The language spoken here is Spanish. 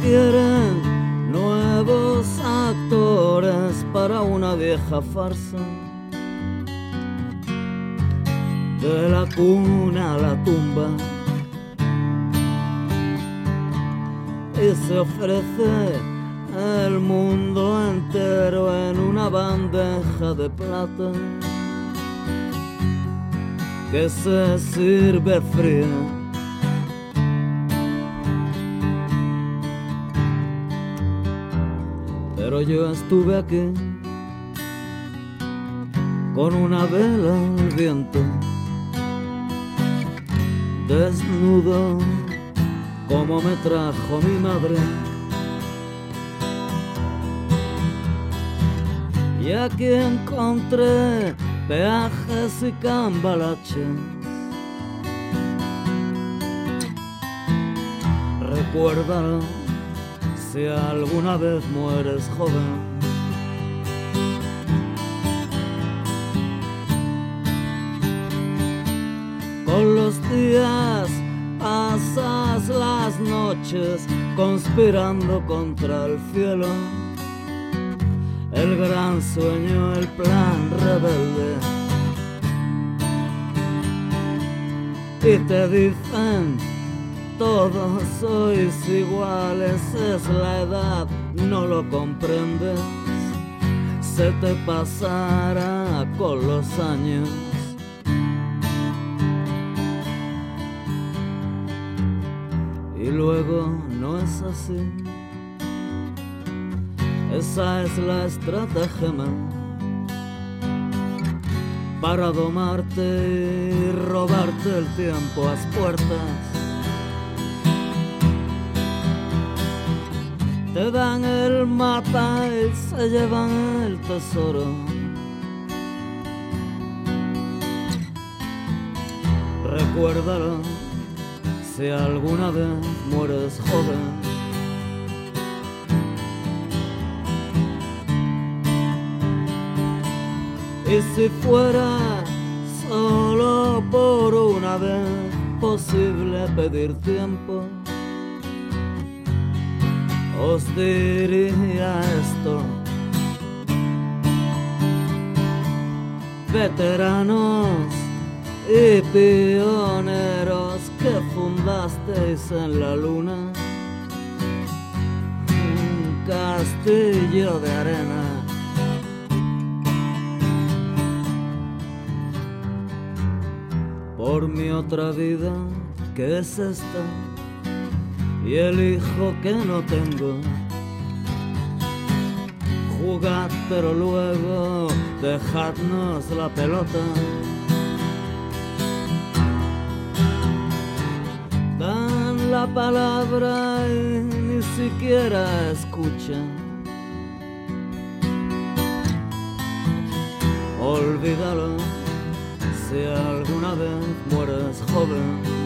quieren nuevos actores para una vieja farsa. De la cuna a la tumba. Y se ofrece el mundo entero en una bandeja de plata que se sirve fría pero yo estuve aquí con una vela al viento, desnudo como me trajo mi madre. Y aquí encontré peajes y cambalaches. Recuérdalo si alguna vez mueres joven. Con los días pasas las noches conspirando contra el cielo. El gran sueño, el plan rebelde. Y te dicen todos sois iguales, es la edad, no lo comprendes, se te pasará con los años. Y luego no es así, esa es la estratagema. Para domarte y robarte el tiempo a puertas te dan el mapa y se llevan el tesoro. Recuérdalo si alguna vez mueres joven. Y si fuera solo por una vez posible pedir tiempo os diría esto. Veteranos y pioneros que fundasteis en la luna un castillo de arena. Por mi otra vida, ¿qué es esta? Y el hijo que no tengo. Jugad pero luego dejadnos la pelota. Dan la palabra y ni siquiera escuchan. Olvídalo si alguna vez mueres joven.